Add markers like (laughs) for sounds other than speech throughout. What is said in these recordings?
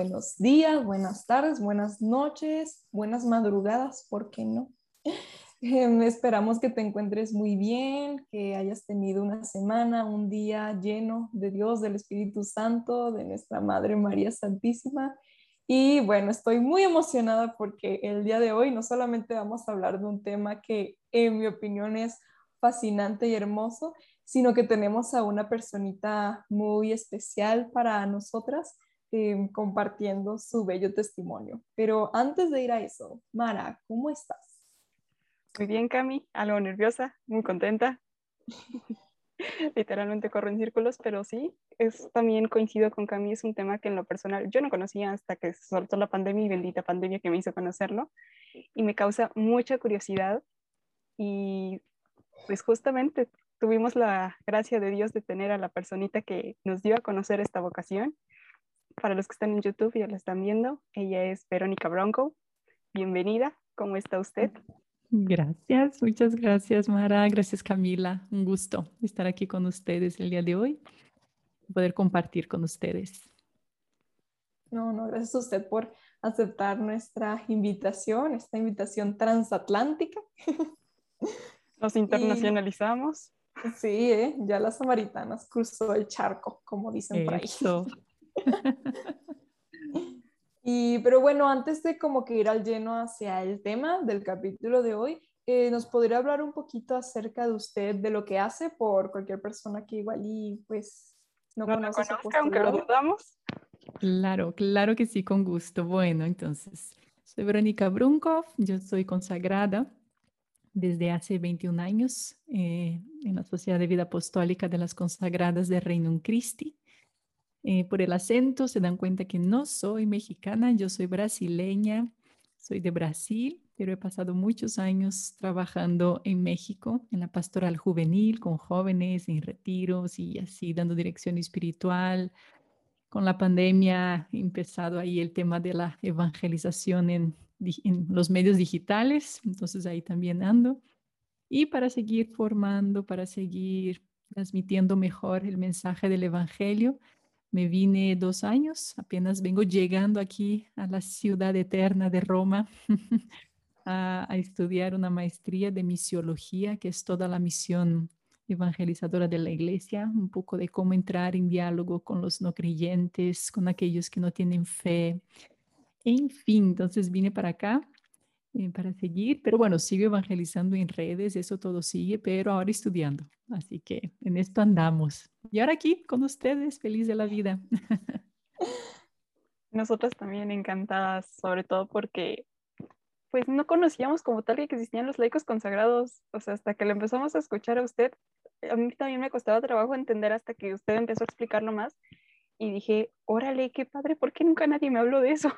Buenos días, buenas tardes, buenas noches, buenas madrugadas, ¿por qué no? (laughs) Em, esperamos que te encuentres muy bien, que hayas tenido una semana, un día lleno de Dios, del Espíritu Santo, de nuestra Madre María Santísima. Y bueno, estoy muy emocionada porque el día de hoy no solamente vamos a hablar de un tema que en mi opinión es fascinante y hermoso, sino que tenemos a una personita muy especial para nosotras Em, compartiendo su bello testimonio. Pero antes de ir a eso, Mara, ¿cómo estás? Muy bien, Cami, algo nerviosa, muy contenta. (laughs) Literalmente corro en círculos, pero sí, es también coincido con Cami, es un tema que en lo personal yo no conocía hasta que soltó la pandemia y bendita pandemia que me hizo conocerlo y me causa mucha curiosidad y pues justamente tuvimos la gracia de Dios de tener a la personita que nos dio a conocer esta vocación para los que están en YouTube y ya la están viendo, ella es Verónica Bronco. Bienvenida, ¿cómo está usted? Gracias, muchas gracias Mara, gracias Camila, un gusto estar aquí con ustedes el día de hoy, poder compartir con ustedes. No, no, gracias a usted por aceptar nuestra invitación, esta invitación transatlántica. (laughs) Nos internacionalizamos. sí, ¿eh? ya las samaritanas cruzó el charco, como dicen por ahí. (laughs) y, pero bueno, antes de como que ir al lleno hacia el tema del capítulo de hoy, eh, ¿nos podría hablar un poquito acerca de usted, de lo que hace por cualquier persona que igual y pues no, conoce aunque lo dudamos? Claro, claro que sí, con gusto. Bueno, entonces, soy Verónica Brunkov, yo soy consagrada desde hace 21 años eh, en la Sociedad de Vida Apostólica de las Consagradas de Reino Christi. Eh, por el acento se dan cuenta que no soy mexicana, yo soy brasileña, soy de Brasil, pero he pasado muchos años trabajando en México, en la pastoral juvenil, con jóvenes, en retiros y así dando dirección espiritual. Con la pandemia he empezado ahí el tema de la evangelización en, en los medios digitales, entonces ahí también ando. Y para seguir formando, para seguir transmitiendo mejor el mensaje del Evangelio, me vine dos años, apenas vengo llegando aquí a la ciudad eterna de Roma (laughs) a, estudiar una maestría de misiología, que es toda la misión evangelizadora de la iglesia, un poco de cómo entrar en diálogo con los no creyentes, con aquellos que no tienen fe. En fin, entonces vine para acá para seguir, pero bueno, sigo evangelizando en redes, eso todo sigue, pero ahora estudiando. Así que en esto andamos. Y ahora aquí con ustedes, feliz de la vida. (laughs) Nosotras también encantadas, sobre todo porque pues no conocíamos como tal que existían los laicos consagrados, o sea, hasta que lo empezamos a escuchar a usted, a mí también me costaba trabajo entender hasta que usted empezó a explicarlo más y dije, órale, qué padre, ¿por qué nunca nadie me habló de eso?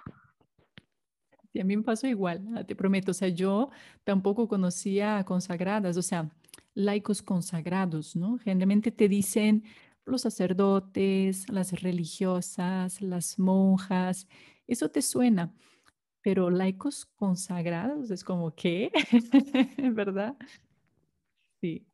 Y a mí me pasó igual, ah, te prometo. O sea, yo tampoco conocía consagradas, o sea, laicos consagrados, ¿no? Generalmente te dicen los sacerdotes, las religiosas, las monjas, eso te suena, pero laicos consagrados es como, ¿qué? (laughs) ¿Verdad? Sí.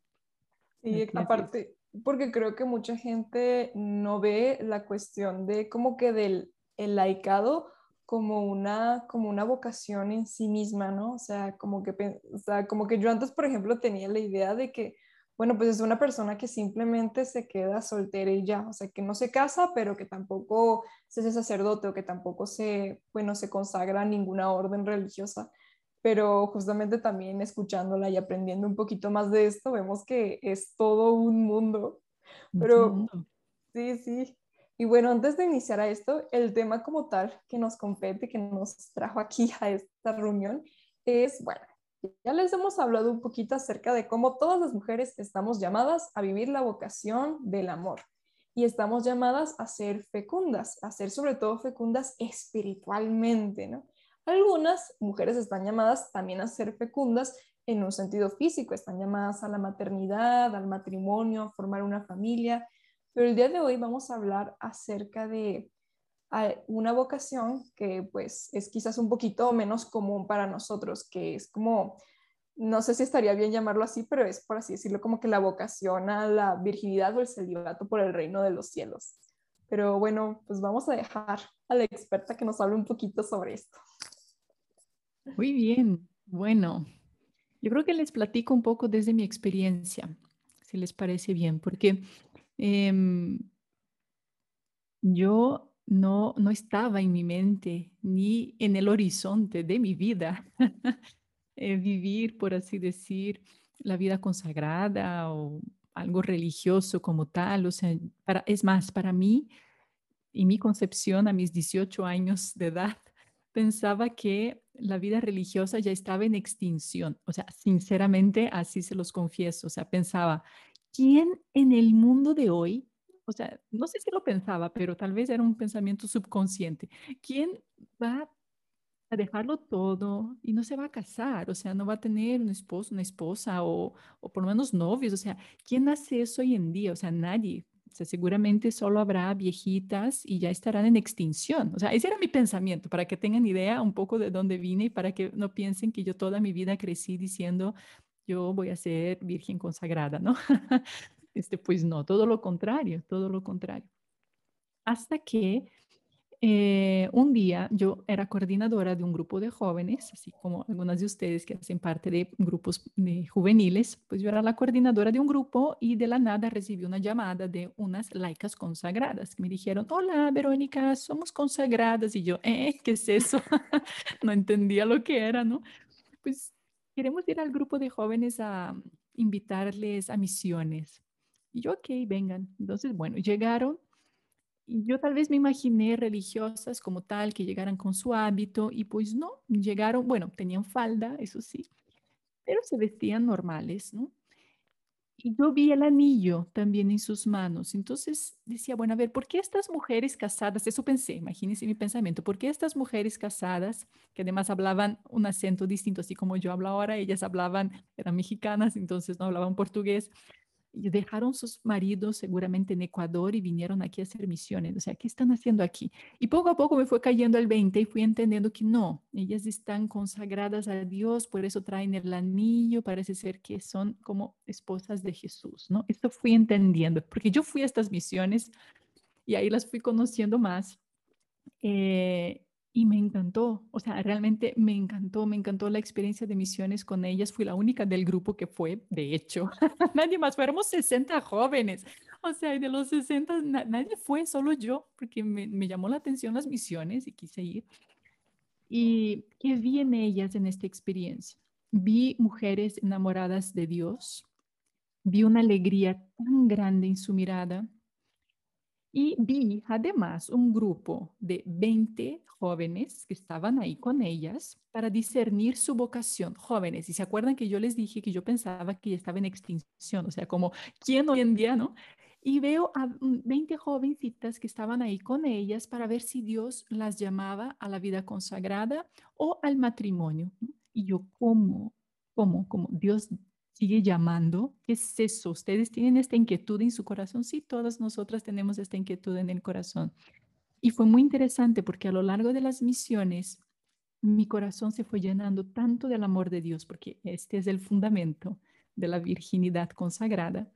Sí, aparte, porque creo que mucha gente no ve la cuestión de como que del el laicado como una, como una vocación en sí misma, ¿no? O sea, como que, o sea, como que yo antes, por ejemplo, tenía la idea de que, bueno, pues es una persona que simplemente se queda soltera y ya, o sea, que no se casa, pero que tampoco se hace sacerdote o que tampoco se, bueno, se consagra a ninguna orden religiosa. Pero justamente también escuchándola y aprendiendo un poquito más de esto, vemos que es todo un mundo. Pero sí, sí, y bueno, antes de iniciar a esto, el tema como tal que nos compete, que nos trajo aquí a esta reunión, es, bueno, ya les hemos hablado un poquito acerca de cómo todas las mujeres estamos llamadas a vivir la vocación del amor y estamos llamadas a ser fecundas, a ser sobre todo fecundas espiritualmente, ¿no? Algunas mujeres están llamadas también a ser fecundas en un sentido físico, están llamadas a la maternidad, al matrimonio, a formar una familia, pero el día de hoy vamos a hablar acerca de una vocación que pues es quizás un poquito menos común para nosotros, que es como, no sé si estaría bien llamarlo así, pero es por así decirlo como que la vocación a la virginidad o el celibato por el reino de los cielos. Pero bueno, pues vamos a dejar a la experta que nos hable un poquito sobre esto. Muy bien, bueno, yo creo que les platico un poco desde mi experiencia, si les parece bien, porque em, yo no, no estaba en mi mente ni en el horizonte de mi vida (laughs) eh, vivir, por así decir, la vida consagrada o algo religioso como tal. O sea, para, es más, para mí, y mi concepción a mis 18 años de edad, (laughs) pensaba que la vida religiosa ya estaba en extinción. O sea, sinceramente, así se los confieso. O sea, pensaba, ¿quién en el mundo de hoy, o sea, no sé si lo pensaba, pero tal vez era un pensamiento subconsciente, ¿quién va a dejarlo todo y no se va a casar? O sea, no va a tener un esposo, una esposa o, o por lo menos novios. O sea, ¿quién hace eso hoy en día? O sea, nadie seguramente solo habrá viejitas y ya estarán en extinción. O sea, ese era mi pensamiento, para que tengan idea un poco de dónde vine y para que no piensen que yo toda mi vida crecí diciendo, yo voy a ser virgen consagrada, ¿no? (laughs) este, pues no, todo lo contrario, todo lo contrario. Hasta que eh, un día yo era coordinadora de un grupo de jóvenes, así como algunas de ustedes que hacen parte de grupos de juveniles, pues yo era la coordinadora de un grupo y de la nada recibí una llamada de unas laicas consagradas que me dijeron, hola Verónica, somos consagradas y yo, ¿eh? ¿Qué es eso? (laughs) no entendía lo que era, ¿no? Pues queremos ir al grupo de jóvenes a invitarles a misiones. Y yo, ok, vengan. Entonces, bueno, llegaron yo tal vez me imaginé religiosas como tal, que llegaran con su hábito y pues no, llegaron, bueno, tenían falda, eso sí, pero se vestían normales, ¿no? Y yo vi el anillo también en sus manos. Entonces decía, bueno, a ver, ¿por qué estas mujeres casadas? Eso pensé, imagínense mi pensamiento, ¿por qué estas mujeres casadas, que además hablaban un acento distinto, así como yo hablo ahora, ellas hablaban, eran mexicanas, entonces no hablaban portugués, dejaron sus maridos seguramente en Ecuador y vinieron aquí a hacer misiones. O sea, ¿qué están haciendo aquí? Y poco a poco me fue cayendo el 20 y fui entendiendo que no, ellas están consagradas a Dios, por eso traen el anillo, parece ser que son como esposas de Jesús, ¿no? Esto fui entendiendo, porque yo fui a estas misiones y ahí las fui conociendo más. Eh, y me encantó, o sea, realmente me encantó, me encantó la experiencia de misiones con ellas. Fui la única del grupo que fue, de hecho, (laughs) nadie más, fuéramos 60 jóvenes, o sea, de los 60 nadie fue, solo yo, porque me, me, llamó la atención las misiones y quise ir. ¿Y qué vi en ellas en esta experiencia? Vi mujeres enamoradas de Dios, vi una alegría tan grande en su mirada, y vi además un grupo de 20 jóvenes que estaban ahí con ellas para discernir su vocación. Jóvenes, y se acuerdan que yo les dije que yo pensaba que estaba en extinción, o sea, como, ¿quién hoy en día, no? Y veo a 20 jovencitas que estaban ahí con ellas para ver si Dios las llamaba a la vida consagrada o al matrimonio. Y yo, ¿cómo? ¿Cómo? ¿Cómo? Dios sigue llamando. ¿Qué es eso? ¿Ustedes tienen esta inquietud en su corazón? Sí, todas nosotras tenemos esta inquietud en el corazón. Y fue muy interesante porque a lo largo de las misiones, mi corazón se fue llenando tanto del amor de Dios, porque este es el fundamento de la virginidad consagrada.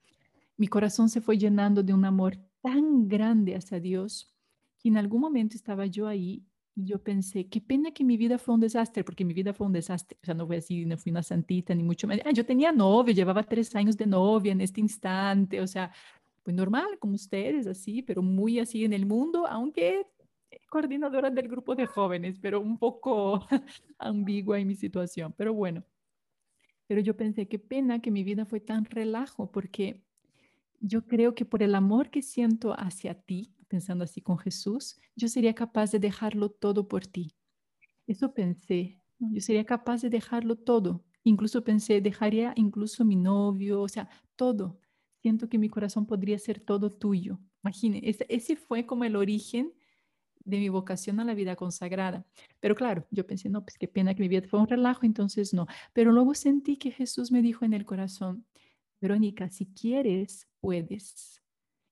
Mi corazón se fue llenando de un amor tan grande hacia Dios que en algún momento estaba yo ahí yo pensé, qué pena que mi vida fue un desastre, porque mi vida fue un desastre. O sea, no fue así, no fui una santita, ni mucho menos. Ah, yo tenía novio, llevaba tres años de novia en este instante. O sea, pues normal, como ustedes, así, pero muy así en el mundo, aunque coordinadora del grupo de jóvenes, pero un poco (laughs) ambigua en mi situación. Pero bueno, pero yo pensé, qué pena que mi vida fue tan relajo, porque yo creo que por el amor que siento hacia ti, pensando así con Jesús, yo sería capaz de dejarlo todo por ti. Eso pensé, yo sería capaz de dejarlo todo. Incluso pensé, dejaría incluso mi novio, o sea, todo. Siento que mi corazón podría ser todo tuyo. Imagine, ese, ese fue como el origen de mi vocación a la vida consagrada. Pero claro, yo pensé, no, pues qué pena que mi vida fue un relajo, entonces no. Pero luego sentí que Jesús me dijo en el corazón, Verónica, si quieres, puedes.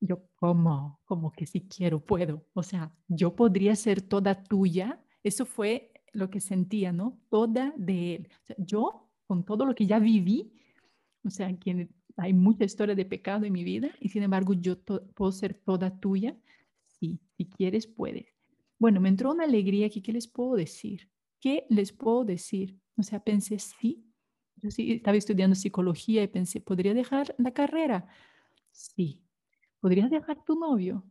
Yo, ¿cómo? Como que si quiero, puedo. O sea, yo podría ser toda tuya. Eso fue lo que sentía, ¿no? Toda de Él. Yo, con todo lo que ya viví, o sea, que hay mucha historia de pecado en mi vida y sin embargo yo puedo ser toda tuya. Sí, si quieres, puedes. Bueno, me entró una alegría aquí. ¿Qué les puedo decir? ¿Qué les puedo decir? O sea, pensé, sí. Yo sí estaba estudiando psicología y pensé, ¿podría dejar la carrera? Sí. ¿Podrías dejar tu novio?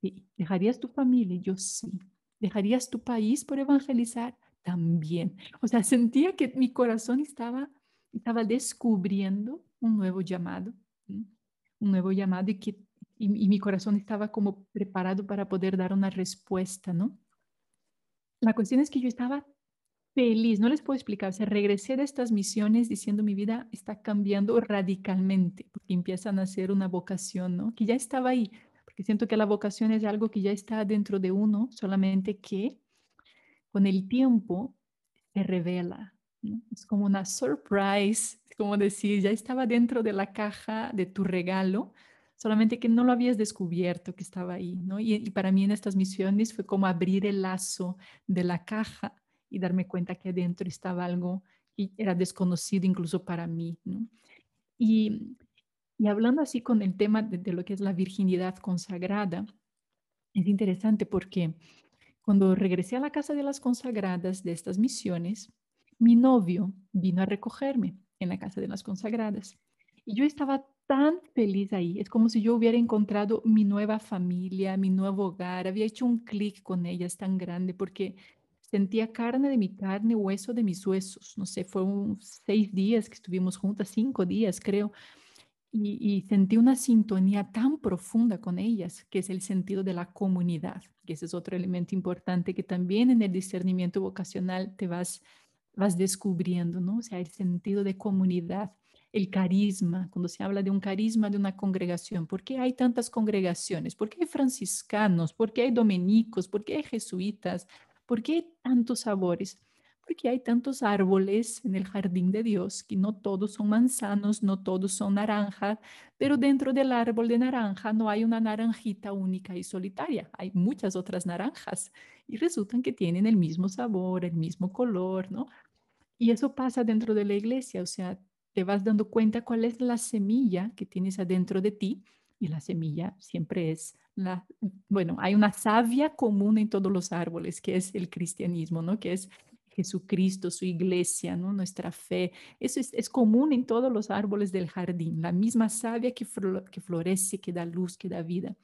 Sí. ¿Dejarías tu familia? Yo sí. ¿Dejarías tu país por evangelizar? También. O sea, sentía que mi corazón estaba, estaba descubriendo un nuevo llamado, un nuevo llamado y que y, mi corazón estaba como preparado para poder dar una respuesta, ¿no? La cuestión es que yo estaba feliz, no les puedo explicar, o sea, regresé de estas misiones diciendo mi vida está cambiando radicalmente, porque empiezan a ser una vocación, ¿no? Que ya estaba ahí, porque siento que la vocación es algo que ya está dentro de uno, solamente que con el tiempo se revela. Es como una surprise, como decir, ya estaba dentro de la caja de tu regalo, solamente que no lo habías descubierto que estaba ahí, ¿no? Y, y, para mí en estas misiones fue como abrir el lazo de la caja y darme cuenta que adentro estaba algo que era desconocido incluso para mí, ¿no? Y y hablando así con el tema de, lo que es la virginidad consagrada, es interesante porque cuando regresé a la casa de las consagradas de estas misiones, mi novio vino a recogerme en la casa de las consagradas. Y yo estaba tan feliz ahí. Es como si yo hubiera encontrado mi nueva familia, mi nuevo hogar. Había hecho un clic con ellas tan grande porque sentía carne de mi carne, hueso de mis huesos. No sé, fueron seis días que estuvimos juntas, cinco días creo y, sentí una sintonía tan profunda con ellas, que es el sentido de la comunidad, que ese es otro elemento importante que también en el discernimiento vocacional te vas, vas descubriendo, ¿no? O sea, el sentido de comunidad, el carisma, cuando se habla de un carisma de una congregación, ¿por qué hay tantas congregaciones? ¿Por qué hay franciscanos? ¿Por qué hay dominicos? ¿Por qué hay jesuitas? ¿Por qué hay tantos sabores? porque hay tantos árboles en el jardín de Dios que no todos son manzanos, no todos son naranjas, pero dentro del árbol de naranja no hay una naranjita única y solitaria, hay muchas otras naranjas y resultan que tienen el mismo sabor, el mismo color, ¿no? Y eso pasa dentro de la iglesia, o sea, te vas dando cuenta cuál es la semilla que tienes adentro de ti y la semilla siempre es la, bueno, hay una savia común en todos los árboles, que es el cristianismo, ¿no? Que es Jesucristo, su iglesia, ¿no? nuestra fe. Eso es, común en todos los árboles del jardín, la misma savia que, que florece, que da luz, que da vida.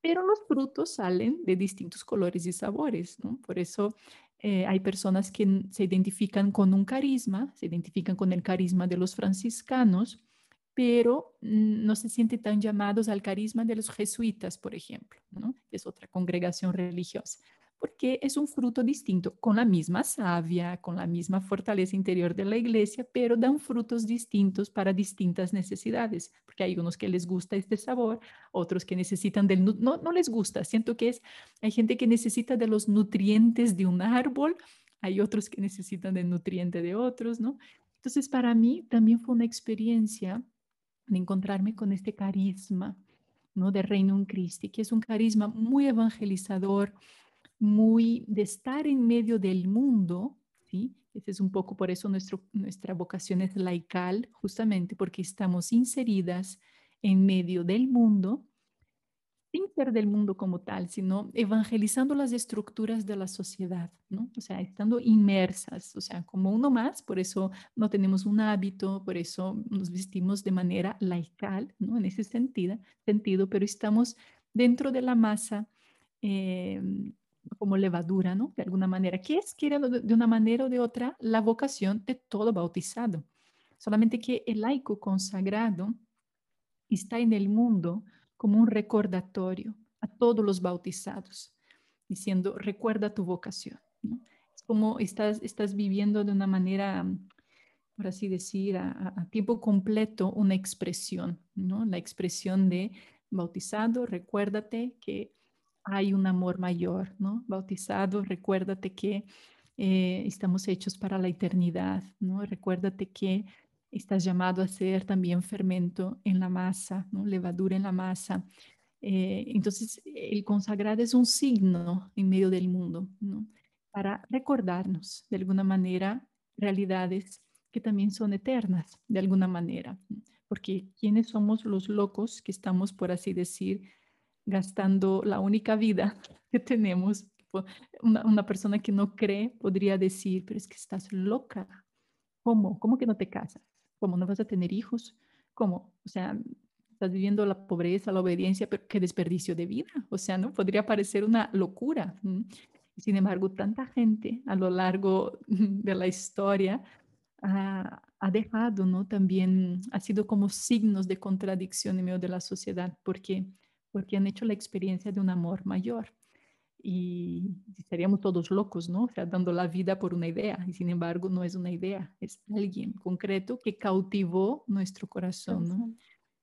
Pero los frutos salen de distintos colores y sabores, ¿no? Por eso eh, hay personas que se identifican con un carisma, se identifican con el carisma de los franciscanos, pero no se sienten tan llamados al carisma de los jesuitas, por ejemplo, ¿no? Es otra congregación religiosa porque es un fruto distinto, con la misma savia, con la misma fortaleza interior de la iglesia, pero dan frutos distintos para distintas necesidades, porque hay unos que les gusta este sabor, otros que necesitan del, no, no les gusta, siento que es, hay gente que necesita de los nutrientes de un árbol, hay otros que necesitan del nutriente de otros, ¿no? Entonces, para mí también fue una experiencia de encontrarme con este carisma, ¿no? De Reino en Cristo, que es un carisma muy evangelizador, muy de estar en medio del mundo, ¿sí? Ese es un poco por eso nuestro, nuestra vocación es laical, justamente porque estamos inseridas en medio del mundo, sin ser del mundo como tal, sino evangelizando las estructuras de la sociedad, ¿no? O sea, estando inmersas, o sea, como uno más, por eso no tenemos un hábito, por eso nos vestimos de manera laical, ¿no? En ese sentido, sentido pero estamos dentro de la masa eh, como levadura, ¿no? De alguna manera, que es, quiere de una manera o de otra, la vocación de todo bautizado. Solamente que el laico consagrado está en el mundo como un recordatorio a todos los bautizados, diciendo, recuerda tu vocación. ¿no? Es como estás, estás viviendo de una manera, por así decir, a, a tiempo completo una expresión, ¿no? La expresión de bautizado, recuérdate que hay un amor mayor, ¿no? Bautizado, recuérdate que eh, estamos hechos para la eternidad, ¿no? Recuérdate que estás llamado a ser también fermento en la masa, ¿no? Levadura en la masa. Eh, entonces, el consagrado es un signo en medio del mundo. Para recordarnos de alguna manera realidades que también son eternas, de alguna manera, porque ¿quiénes somos los locos que estamos, por así decir, gastando la única vida (laughs) que tenemos una, persona que no cree podría decir, pero es que estás loca. ¿Cómo? ¿Cómo que no te casas? ¿Cómo no vas a tener hijos? ¿Cómo? O sea, estás viviendo la pobreza, la obediencia, pero qué desperdicio de vida. O sea, ¿no? Podría parecer una locura. Sin embargo, tanta gente a lo largo (laughs) de la historia ha, ha, dejado, ¿no? También ha sido como signos de contradicción en medio de la sociedad, porque porque han hecho la experiencia de un amor mayor y estaríamos todos locos, ¿no? O sea, dando la vida por una idea, y sin embargo no es una idea, es alguien concreto que cautivó nuestro corazón, ¿no?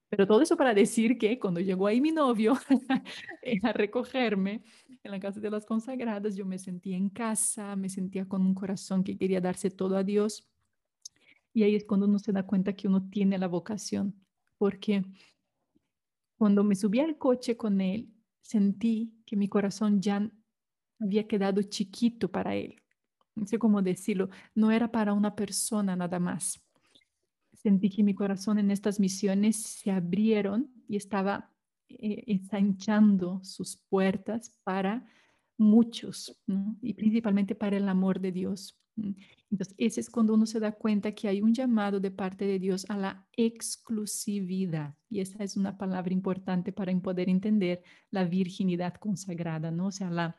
Pero todo eso para decir que cuando llegó ahí mi novio (laughs) a recogerme en la casa de las consagradas, yo me sentía en casa, me sentía con un corazón que quería darse todo a Dios. Y ahí es cuando uno se da cuenta que uno tiene la vocación, porque cuando me subí al coche con él, sentí que mi corazón ya había quedado chiquito para él. No sé cómo decirlo, no era para una persona nada más. Sentí que mi corazón en estas misiones se abrieron y estaba eh, ensanchando sus puertas para muchos, y principalmente para el amor de Dios. Entonces, ese es cuando uno se da cuenta que hay un llamado de parte de Dios a la exclusividad. Y esa es una palabra importante para poder entender la virginidad consagrada, ¿no? O sea, la,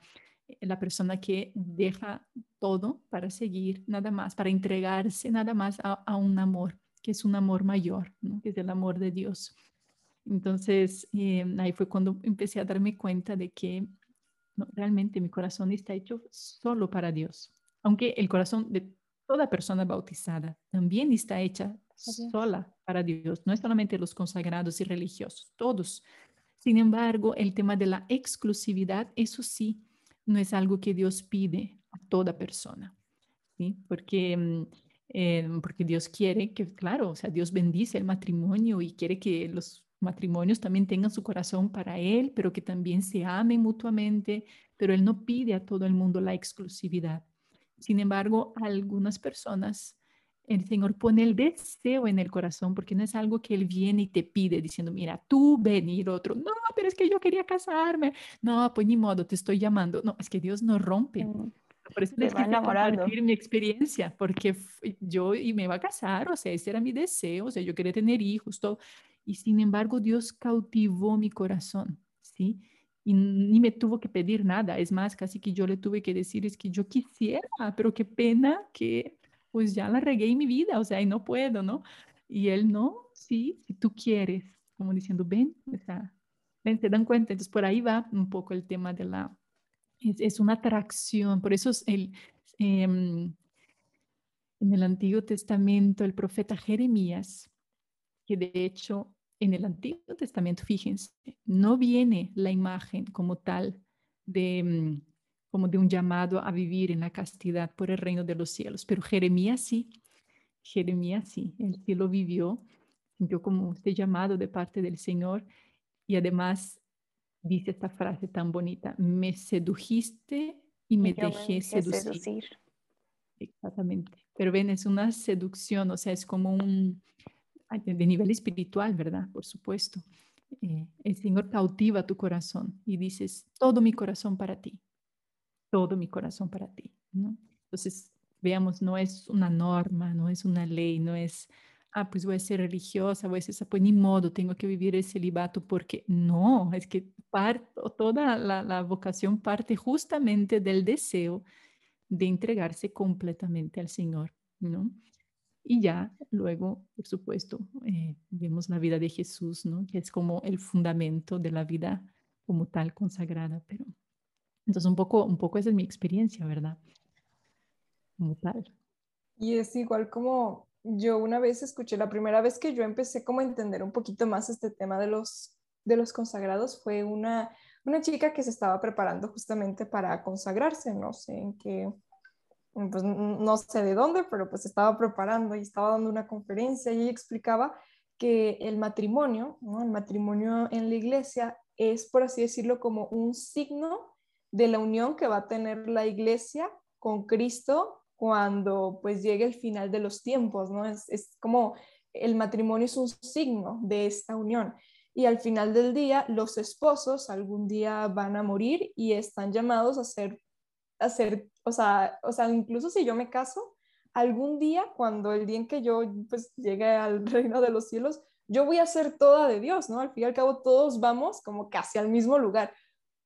eh, la persona que deja todo para seguir nada más, para entregarse nada más a, un amor, que es un amor mayor, ¿no? que es el amor de Dios. Entonces, eh, ahí fue cuando empecé a darme cuenta de que realmente mi corazón está hecho solo para Dios aunque el corazón de toda persona bautizada también está hecha sola para Dios, no es solamente los consagrados y religiosos, todos. Sin embargo, el tema de la exclusividad, eso sí, no es algo que Dios pide a toda persona, ¿sí? Porque, mm, eh, porque Dios quiere que, claro, o sea, Dios bendice el matrimonio y quiere que los matrimonios también tengan su corazón para Él, pero que también se amen mutuamente, pero Él no pide a todo el mundo la exclusividad. Sin embargo, algunas personas, el Señor pone el deseo en el corazón porque no es algo que Él viene y te pide diciendo, mira, tú ven y el otro, no, pero es que yo quería casarme. No, pues ni modo, te estoy llamando. No, es que Dios no rompe. Mm, Por eso les quise compartir mi experiencia, porque yo y me iba a casar, o sea, ese era mi deseo, o sea, yo quería tener hijos, todo. Y sin embargo, Dios cautivó mi corazón, ¿sí? Y ni me tuvo que pedir nada. Es más, casi que yo le tuve que decir, es que yo quisiera, pero qué pena que pues ya la regué en mi vida, o sea, y no puedo, ¿no? Y él, no, sí, si tú quieres, como diciendo, ven, o sea, ven, se dan cuenta. Entonces, por ahí va un poco el tema de la, es, una atracción, por eso es el, em, en el Antiguo Testamento, el profeta Jeremías, que de hecho en el Antiguo Testamento, fíjense, no viene la imagen como tal de, mm, como de un llamado a vivir en la castidad por el reino de los cielos, pero Jeremías sí, Jeremías sí, él sí lo vivió, sintió como este llamado de parte del Señor y además dice esta frase tan bonita, me sedujiste y me, dejé, seducir. seducir. Exactamente, pero ven, es una seducción, o sea, es como un, de nivel espiritual, ¿verdad? Por supuesto. Eh, el Señor cautiva tu corazón y dices, todo mi corazón para ti, todo mi corazón para ti, ¿no? Entonces, veamos, no es una norma, no es una ley, no es, ah, pues voy a ser religiosa, voy a ser, pues ni modo, tengo que vivir el celibato porque no, es que toda la, la vocación parte justamente del deseo de entregarse completamente al Señor, ¿no? Y ya luego, por supuesto, eh, vemos la vida de Jesús, ¿no? Que es como el fundamento de la vida como tal consagrada. Pero entonces un poco, un poco esa es mi experiencia, ¿verdad? Como tal. Y es igual como yo una vez escuché, la primera vez que yo empecé como a entender un poquito más este tema de los, de los consagrados fue una, una chica que se estaba preparando justamente para consagrarse, no sé en qué, pues no sé de dónde, pero pues estaba preparando y estaba dando una conferencia y explicaba que el matrimonio, el matrimonio en la iglesia es, por así decirlo, como un signo de la unión que va a tener la iglesia con Cristo cuando pues llegue el final de los tiempos, ¿no? Es, es como el matrimonio es un signo de esta unión. Y al final del día, los esposos algún día van a morir y están llamados a ser, a ser o, sea, o sea, incluso si yo me caso, algún día, cuando el día en que yo pues llegue al (laughs) reino de los cielos, yo voy a ser toda de Dios, ¿no? Al fin y al cabo todos vamos como casi al mismo lugar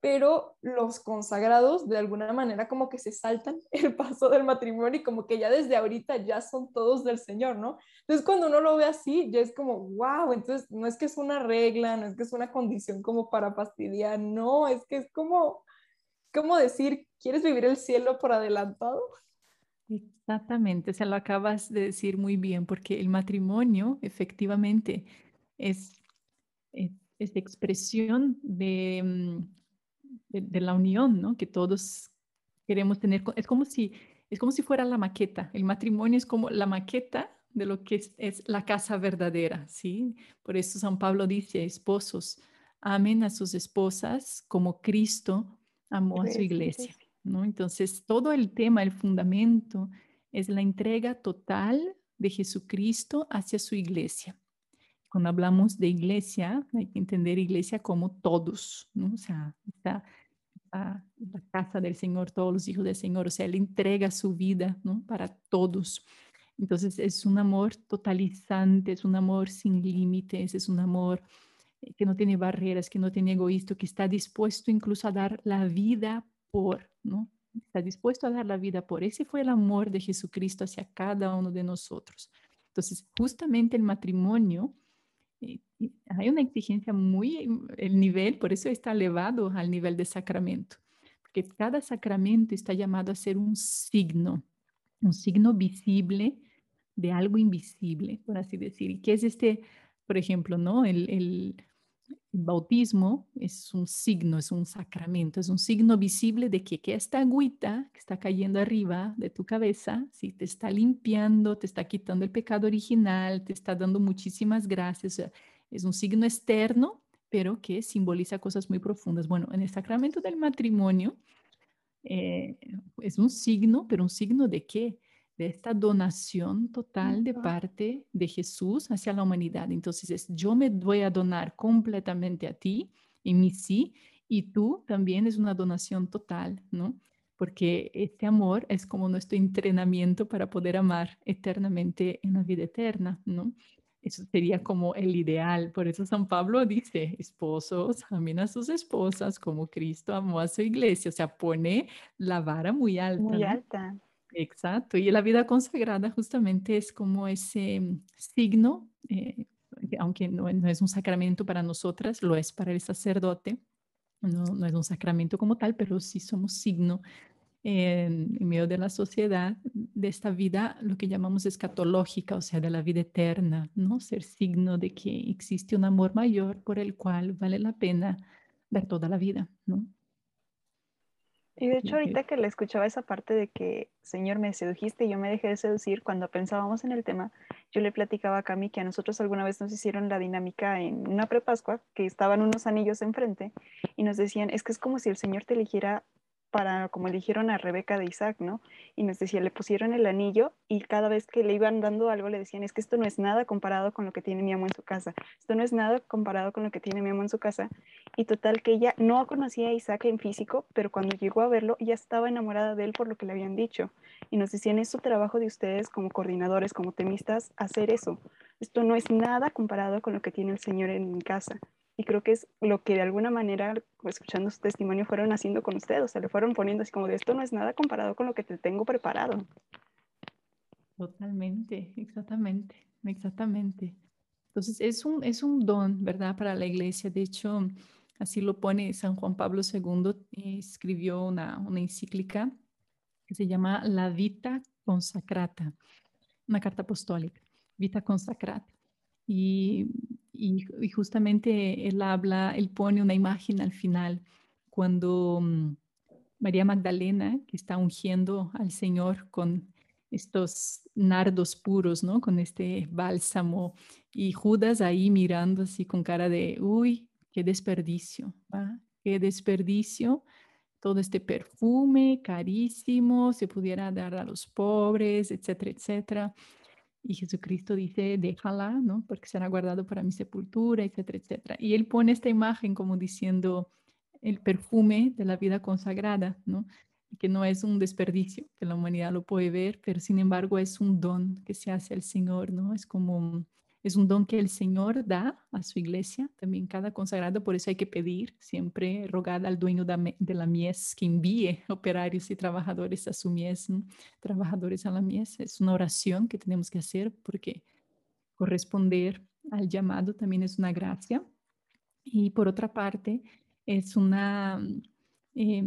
pero los consagrados de alguna manera como que se saltan (laughs) el paso del matrimonio y como que ya desde ahorita ya son todos del Señor, ¿no? Entonces cuando uno lo ve así, ya es como, wow, entonces no es que es una regla, no es que es una condición como para fastidiar, no, es que es como, como decir, ¿quieres vivir el cielo por adelantado? Exactamente, o sea, lo acabas de decir muy bien, porque el matrimonio efectivamente es, es, es expresión de mm, de, la unión, ¿no? Que todos queremos tener. Es como si, es como si fuera la maqueta. El matrimonio es como la maqueta de lo que es, la casa verdadera, ¿sí? Por eso San Pablo dice, esposos, amen a sus esposas como Cristo amó a su iglesia, ¿no? Entonces, todo el tema, el fundamento, es la entrega total de Jesucristo hacia su iglesia. Cuando hablamos de iglesia, hay que entender iglesia como todos, ¿no? O sea, está, la casa del Señor, todos los hijos del Señor, o sea, Él entrega su vida, ¿no? Para todos. Entonces es un amor totalizante, es un amor sin límites, es un amor que no tiene barreras, que no tiene egoísta, que está dispuesto incluso a dar la vida por, ¿no? Está dispuesto a dar la vida por. Ese fue el amor de Jesucristo hacia cada uno de nosotros. Entonces, justamente el matrimonio hay una exigencia muy, el nivel, por eso está elevado al nivel de sacramento, porque cada sacramento está llamado a ser un signo, un signo visible de algo invisible, por así decir. ¿Y qué es este, por ejemplo, no? El, el, bautismo es un signo, es un sacramento, es un signo visible de que, que esta agüita que está cayendo arriba de tu cabeza, ¿sí? te está limpiando, te está quitando el pecado original, te está dando muchísimas gracias. es un signo externo, pero que simboliza cosas muy profundas. Bueno, en el sacramento del matrimonio eh, es un signo, pero un signo de qué? De esta donación total de parte de Jesús hacia la humanidad. Entonces, es, yo me voy a donar completamente a ti, en mi sí, y tú también es una donación total, ¿no? Porque este amor es como nuestro entrenamiento para poder amar eternamente en la vida eterna, ¿no? Eso sería como el ideal. Por eso San Pablo dice, esposos, amen a sus esposas como Cristo amó a su iglesia. O sea, pone la vara muy alta. Muy alta. Exacto, y la vida consagrada justamente es como ese signo, eh, aunque no, es un sacramento para nosotras, lo es para el sacerdote, no, es un sacramento como tal, pero sí somos signo en, medio de la sociedad de esta vida, lo que llamamos escatológica, o sea, de la vida eterna, ¿no? Ser signo de que existe un amor mayor por el cual vale la pena dar toda la vida, ¿no? Y de hecho, ahorita que le escuchaba esa parte de que, Señor, me sedujiste y yo me dejé de seducir, cuando pensábamos en el tema, yo le platicaba a Cami que a nosotros alguna vez nos hicieron la dinámica en una prepascua, que estaban unos anillos enfrente, y nos decían, es que es como si el Señor te eligiera para, como eligieron a Rebeca de Isaac, ¿no? Y nos decía, le pusieron el anillo y cada vez que le iban dando algo le decían, es que esto no es nada comparado con lo que tiene mi amo en su casa, esto no es nada comparado con lo que tiene mi amo en su casa. Y total que ella no conocía a Isaac en físico, pero cuando llegó a verlo ya estaba enamorada de él por lo que le habían dicho. Y nos decían, es su trabajo de ustedes como coordinadores, como temistas, hacer eso. Esto no es nada comparado con lo que tiene el Señor en mi casa. Y creo que es lo que de alguna manera, escuchando su testimonio, fueron haciendo con usted. O sea, le fueron poniendo así como de esto no es nada comparado con lo que te tengo preparado. Totalmente, exactamente, exactamente. Entonces, es un, es un don, ¿verdad? Para la iglesia. De hecho, así lo pone San Juan Pablo II, escribió una, una encíclica que se llama La Vita Consacrata, una carta apostólica, Vita Consacrata. Y y, justamente él habla, él pone una imagen al final cuando mm, María Magdalena, que está ungiendo al Señor con estos nardos puros, ¿no? Con este bálsamo. Y Judas ahí mirando así con cara de, uy, qué desperdicio, ¿va? qué desperdicio. Todo este perfume carísimo se pudiera dar a los pobres, etcétera, etcétera. Y Jesucristo dice, déjala, ¿no? Porque será guardado para mi sepultura, etcétera, etcétera. Y él pone esta imagen como diciendo el perfume de la vida consagrada, ¿no? que no es un desperdicio, que la humanidad lo puede ver, pero sin embargo es un don que se hace al Señor, ¿no? Es como, es un don que el Señor da a su iglesia, también cada consagrado, por eso hay que pedir, siempre rogar al dueño de la mies que envíe operarios y trabajadores a su mies, trabajadores a la mies, es una oración que tenemos que hacer porque corresponder al llamado también es una gracia. Y por otra parte, es una... Eh,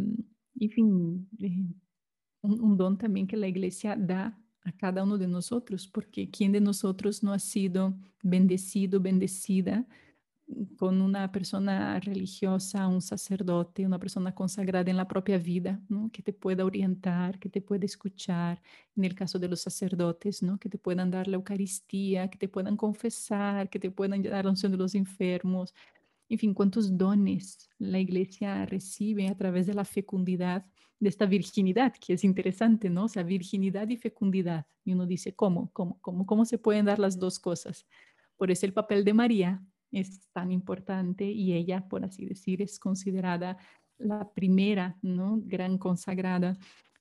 en fin, eh, un, don también que la iglesia da a cada uno de nosotros, porque ¿quién de nosotros no ha sido bendecido, bendecida con una persona religiosa, un sacerdote, una persona consagrada en la propia vida, que te pueda orientar, que te pueda escuchar, en el caso de los sacerdotes, ¿no? que te puedan dar la Eucaristía, que te puedan confesar, que te puedan dar la unción de los enfermos, en fin, cuántos dones la iglesia recibe a través de la fecundidad, de esta virginidad, que es interesante, ¿no? O sea, virginidad y fecundidad. Y uno dice, ¿cómo? ¿Cómo? ¿Cómo, cómo se pueden dar las dos cosas? Por eso el papel de María es tan importante y ella, por así decir, es considerada la primera, ¿no? Gran consagrada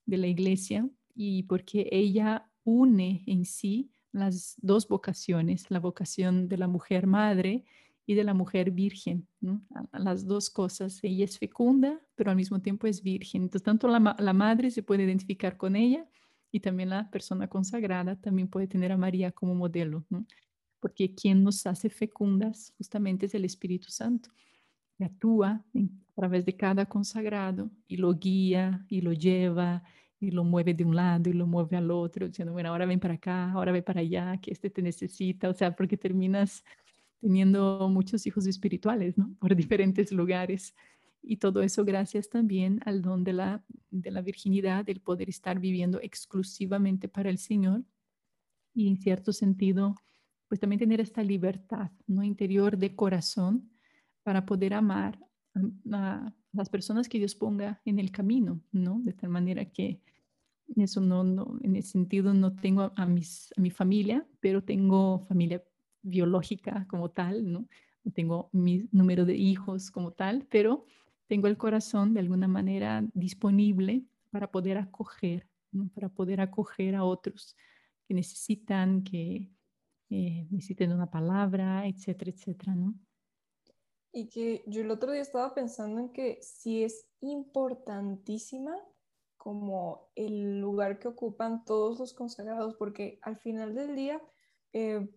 de la iglesia y porque ella une en sí las dos vocaciones, la vocación de la mujer madre y de la mujer virgen, las dos cosas. Ella es fecunda, pero al mismo tiempo es virgen. Entonces, tanto la, la, madre se puede identificar con ella y también la persona consagrada también puede tener a María como modelo, ¿no? porque quien nos hace fecundas justamente es el Espíritu Santo, que actúa a través de cada consagrado y lo guía y lo lleva y lo mueve de un lado y lo mueve al otro, diciendo, bueno, ahora ven para acá, ahora ve para allá, que este te necesita, o sea, porque terminas teniendo muchos hijos espirituales, ¿no? Por diferentes lugares. Y todo eso gracias también al don de la, de la virginidad, del poder estar viviendo exclusivamente para el Señor. Y en cierto sentido, pues también tener esta libertad, ¿no? Interior de corazón para poder amar a, las personas que Dios ponga en el camino, ¿no? De tal manera que eso no, no en ese sentido no tengo a, mis, a mi familia, pero tengo familia biológica como tal, ¿no? No tengo mi número de hijos como tal, pero tengo el corazón de alguna manera disponible para poder acoger, para poder acoger a otros que necesitan, que eh, necesiten una palabra, etcétera, etcétera, ¿no? Y que yo el otro día estaba pensando en que sí es importantísima como el lugar que ocupan todos los consagrados, porque al final del día, eh,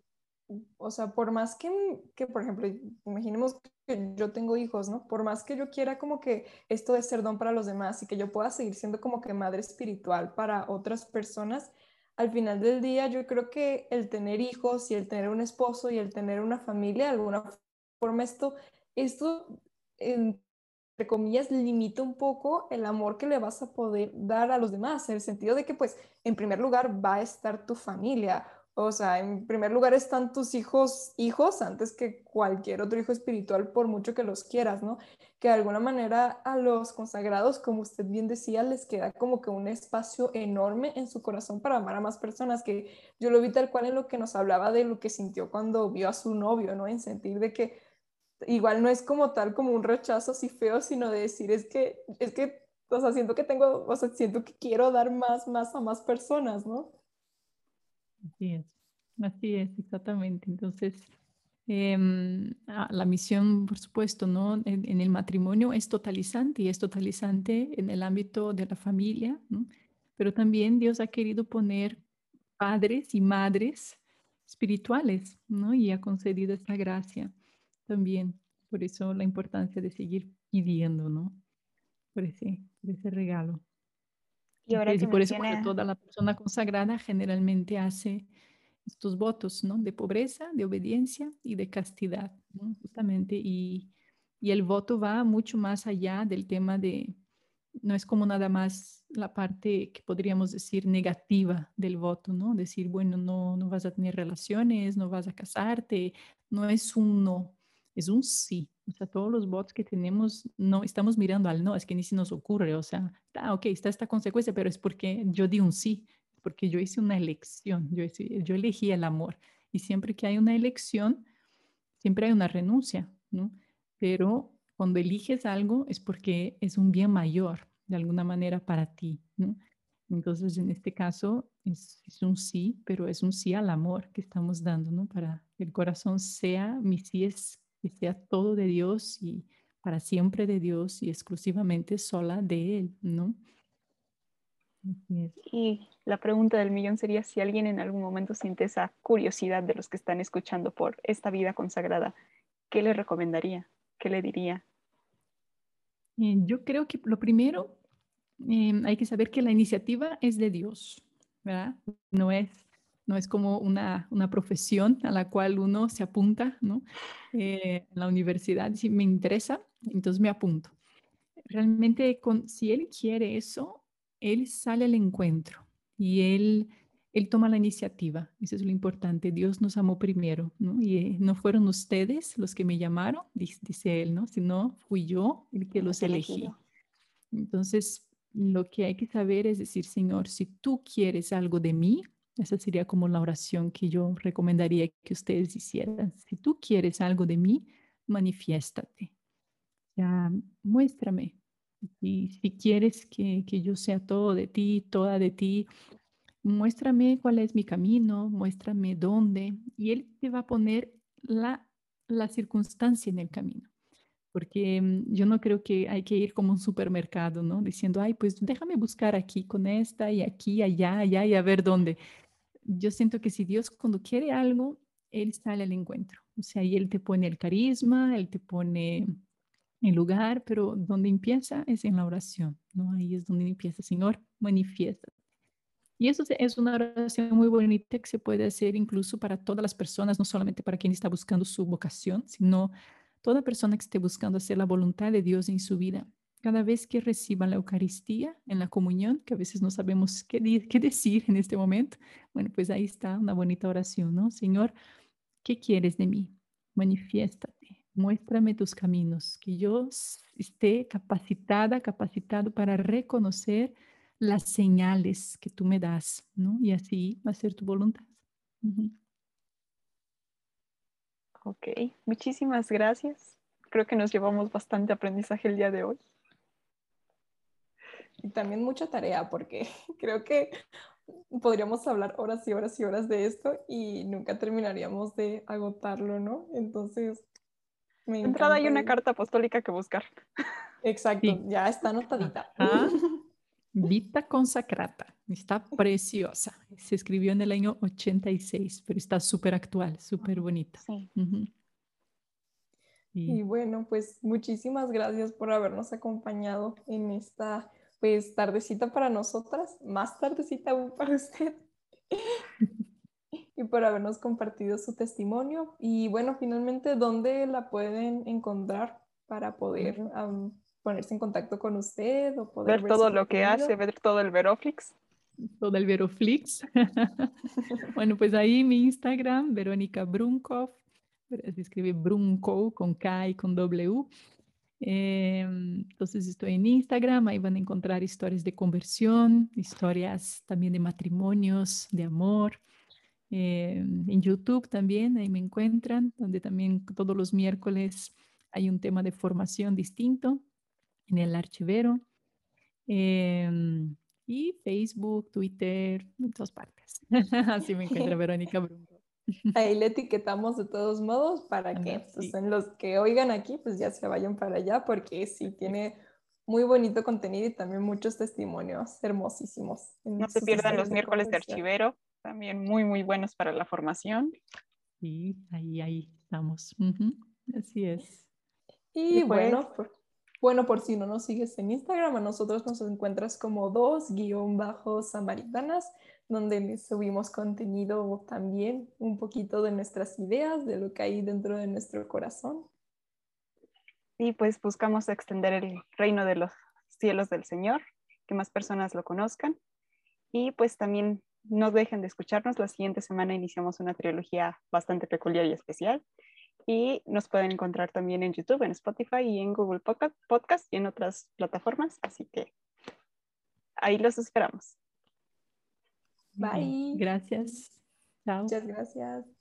o sea, por más que, que, por ejemplo, imaginemos que yo tengo hijos, ¿no? Por más que yo quiera como que esto de ser don para los demás y que yo pueda seguir siendo como que madre espiritual para otras personas, al final del día yo creo que el tener hijos y el tener un esposo y el tener una familia, de alguna forma esto, esto, entre comillas, limita un poco el amor que le vas a poder dar a los demás, en el sentido de que pues en primer lugar va a estar tu familia o sea, en primer lugar están tus hijos, hijos, antes que cualquier otro hijo espiritual, por mucho que los quieras, ¿no? Que de alguna manera a los consagrados, como usted bien decía, les queda como que un espacio enorme en su corazón para amar a más personas, que yo lo vi tal cual en lo que nos hablaba de lo que sintió cuando vio a su novio, ¿no? En sentir de que igual no es como tal como un rechazo así feo, sino de decir, es que, es que, o sea, siento que tengo, o sea, siento que quiero dar más, más a más personas, ¿no? Así es, así es, exactamente. Entonces, em, ah, la misión, por supuesto, ¿no? En, el matrimonio es totalizante y es totalizante en el ámbito de la familia. Pero también Dios ha querido poner padres y madres espirituales, ¿no? Y ha concedido esta gracia también. Por eso la importancia de seguir pidiendo, ¿no? Por ese, por ese regalo. Y ahora por eso toda la persona consagrada generalmente hace estos votos, ¿no? De pobreza, de obediencia y de castidad, Justamente, y, Y el voto va mucho más allá del tema de, no es como nada más la parte que podríamos decir negativa del voto, ¿no? Decir, bueno, no, no vas a tener relaciones, no vas a casarte, no es un no, es un sí. O sea, todos los votos que tenemos, no estamos mirando al no, es que ni se nos ocurre, o sea, ah, ok, está esta consecuencia, pero es porque yo di un sí, porque yo hice una elección, yo, yo elegí el amor. Y siempre que hay una elección, siempre hay una renuncia, ¿no? Pero cuando eliges algo es porque es un bien mayor, de alguna manera, para ti, ¿no? Entonces, en este caso, es, es, un sí, pero es un sí al amor que estamos dando, ¿no? Para que el corazón sea, mi sí es que sea todo de Dios y para siempre de Dios y exclusivamente sola de Él, ¿no? Y la pregunta del millón sería si alguien en algún momento siente esa curiosidad de los que están escuchando por esta vida consagrada, ¿qué le recomendaría? ¿Qué le diría? Eh, yo creo que lo primero, em, hay que saber que la iniciativa es de Dios, ¿verdad? No es, no es como una, una profesión a la cual uno se apunta, ¿no? Eh, en la universidad, si me interesa, entonces me apunto. Realmente, con, si él quiere eso, él sale al encuentro y Él, él toma la iniciativa. Eso es lo importante. Dios nos amó primero, ¿no? Y eh, no fueron ustedes los que me llamaron, dice, Él, ¿no? Sino fui yo el que los elegí. Entonces, lo que hay que saber es decir, Señor, si tú quieres algo de mí, esa sería como la oración que yo recomendaría que ustedes hicieran. Si tú quieres algo de mí, manifiéstate. Ya, muéstrame, y si quieres que, que, yo sea todo de ti, toda de ti, muéstrame cuál es mi camino, muéstrame dónde. Y Él te va a poner la, la circunstancia en el camino. Porque mm, yo no creo que hay que ir como un supermercado, ¿no? Diciendo, ay, pues déjame buscar aquí con esta y aquí, allá, allá y a ver dónde. Yo siento que si Dios cuando quiere algo, Él sale al encuentro. O sea, y Él te pone el carisma, Él te pone el lugar, pero donde empieza es en la oración, ¿no? Ahí es donde empieza, Señor, manifiesta. Y eso es una oración muy bonita que se puede hacer incluso para todas las personas, no solamente para quien está buscando su vocación, sino toda persona que esté buscando hacer la voluntad de Dios en su vida. Cada vez que reciban la Eucaristía en la comunión, que a veces no sabemos qué, decir en este momento, bueno, pues ahí está una bonita oración, ¿no? Señor, ¿qué quieres de mí? Manifiéstate muéstrame tus caminos, que yo esté capacitada, capacitado para reconocer las señales que tú me das, ¿no? Y así va a ser tu voluntad. Ok, muchísimas gracias. Creo que nos llevamos bastante aprendizaje el día de hoy. Y también mucha tarea, porque (laughs) creo que podríamos hablar horas y horas y horas de esto y nunca terminaríamos de agotarlo, ¿no? Entonces, de entrada hay una carta apostólica que buscar. Exacto, ya está anotadita. (laughs) Vita consacrata, está preciosa. Se escribió en el año 86, pero está súper actual, súper bonita. Sí. y... bueno, pues muchísimas gracias por habernos acompañado en esta pues tardecita para nosotras, más tardecita aún para (laughs) usted. y por habernos compartido su testimonio. Y bueno, finalmente, ¿dónde la pueden encontrar para poder ponerse en contacto con usted o poder ver, todo lo que hace, ver todo el Veroflix? Todo el Veroflix. (laughs) bueno, pues ahí mi Instagram, Verónica Brunkov, se escribe Brunko con K y con W. Em, entonces estoy en Instagram, ahí van a encontrar historias de conversión, historias también de matrimonios, de amor. Eh, en YouTube también, ahí me encuentran, donde también todos los miércoles hay un tema de formación distinto en el archivero. Em, y Facebook, Twitter, en todas partes. (laughs) Así me encuentra (laughs) Verónica Brunco. Ahí le etiquetamos de todos modos para que pues, en los que oigan aquí, pues ya se vayan para allá, porque sí tiene muy bonito contenido y también muchos testimonios hermosísimos. No se pierdan los miércoles de archivero también muy, muy buenos para la formación. Sí, ahí, ahí estamos. Así es. Y, bueno, por, bueno, por si no nos sigues en Instagram, a nosotros nos encuentras como dos guion bajos samaritanas, donde subimos contenido también, un poquito de nuestras ideas, de lo que hay dentro de nuestro corazón. y pues buscamos extender el reino de los cielos del Señor, que más personas lo conozcan. Y pues también no dejen de escucharnos. La siguiente semana iniciamos una trilogía bastante peculiar y especial. Y nos pueden encontrar también en YouTube, en Spotify y en Google Podcast y en otras plataformas. Así que ahí los esperamos. Bye. Gracias. Chao. Muchas gracias.